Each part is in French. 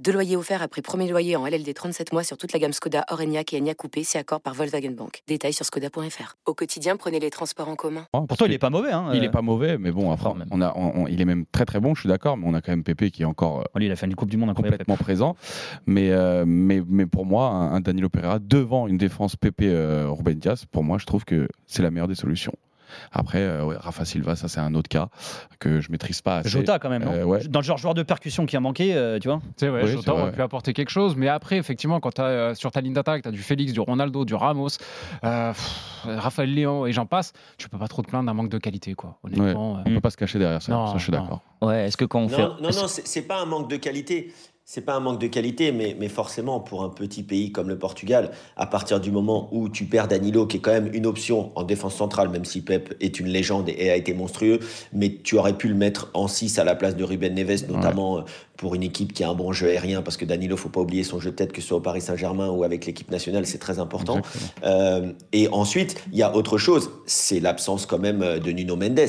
Deux loyers offerts après premier loyer en LLD 37 mois sur toute la gamme Skoda, Orenia et Enya Coupé, c'est accord par Volkswagen Bank. Détails sur skoda.fr. Au quotidien, prenez les transports en commun. Pourtant, il est pas mauvais. Hein, Il euh, est pas mauvais, mais bon, après, on a, on- on- il est même très très bon, je suis d'accord, mais on a quand même Pépé qui est encore euh, Lui, il a fait une Coupe du Monde incroyable. complètement présent. Mais, euh, mais, mais pour moi, un, un Danilo Pereira devant une défense Pépé euh, Ruben Diaz, pour moi, je trouve que c'est la meilleure des solutions. Après, euh, ouais, Rafa Silva, ça c'est un autre cas que je maîtrise pas assez. Jota, quand même. non Euh, ouais. Dans le genre joueur de percussion qui a manqué, euh, tu vois. C'est vrai, Oui, Jota aurait pu apporter quelque chose, mais après, effectivement, quand tu as sur ta ligne d'attaque, tu as du Félix, du Ronaldo, du Ramos, euh, pff, Raphaël Léon et j'en passe, tu peux pas trop te plaindre d'un manque de qualité, quoi. Honnêtement, On euh, peut pas se cacher derrière ça, Non, ça, je suis non. d'accord. Ouais, est-ce que quand on fait. Non, non, non, c'est c'est pas un manque de qualité. C'est pas un manque de qualité, mais, mais forcément, pour un petit pays comme le Portugal, à partir du moment où tu perds Danilo, qui est quand même une option en défense centrale, même si Pep est une légende et a été monstrueux, mais tu aurais pu le mettre en 6 à la place de Ruben Neves, notamment euh, pour une équipe qui a un bon jeu aérien, parce que Danilo, faut pas oublier son jeu de tête, que ce soit au Paris Saint-Germain ou avec l'équipe nationale, c'est très important. Euh, et ensuite, il y a autre chose, c'est l'absence quand même euh, de Nuno Mendes.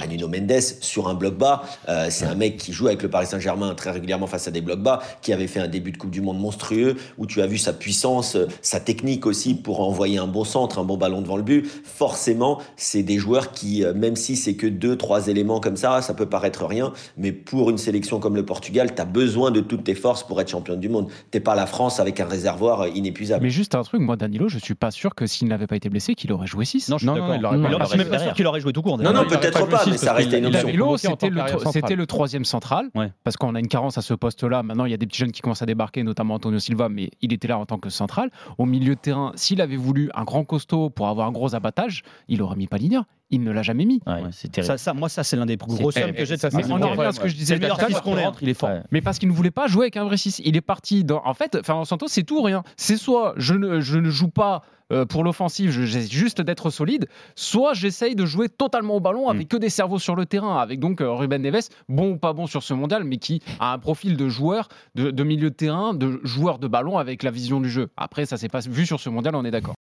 Ah, Nuno Mendes, sur un bloc bas, euh, c'est un mec qui joue avec le Paris Saint-Germain très régulièrement face à des blocs bas, qui avait fait un début de Coupe du Monde monstrueux, où tu as vu sa puissance, sa technique aussi pour envoyer un bon centre, un bon ballon devant le but. Forcément, c'est des joueurs qui, même si c'est que deux, trois éléments comme ça, ça peut paraître rien, mais pour une sélection comme le Portugal, tu as besoin de toutes tes forces pour être championne du monde. T'es pas la France avec un réservoir euh, inépuisable. Mais juste un truc, moi, Danilo, je suis pas sûr que s'il n'avait pas été blessé, qu'il aurait joué 6. Non, je suis Non, d'accord. non, il aurait pas- même sûr qu'il aurait joué tout court. Non, non, peut-être pas mais ça restait une option. Danilo, c'était le, troisième central, Ouais. parce qu'on a une carence à ce poste-là. Maintenant, il y a des petits jeunes qui commencent à débarquer, notamment Antonio Silva, mais il était là en tant que central. Au milieu de terrain, s'il avait voulu un grand costaud pour avoir un gros abattage, il aurait mis Palhinha. Il ne l'a jamais mis. Ouais, c'est terrible. Ça, ça, moi, ça, c'est l'un des plus gros sommes que j'ai de Mais on en revient à ce que je disais le meilleur qu'on il est fort. Ouais. Mais parce qu'il ne voulait pas jouer avec un vrai 6. Il est parti dans. En fait, Fernando Santos, c'est tout ou rien. C'est soit je ne, je ne joue pas euh, pour l'offensive, je- j'essaie juste d'être solide, soit j'essaye de jouer totalement au ballon avec que des cerveaux sur le terrain. Avec donc euh, Ruben Neves, bon ou pas bon sur ce mondial, mais qui a un profil de joueur, de, de milieu de terrain, de joueur de ballon avec la vision du jeu. Après, ça s'est pas vu sur ce mondial, on est d'accord.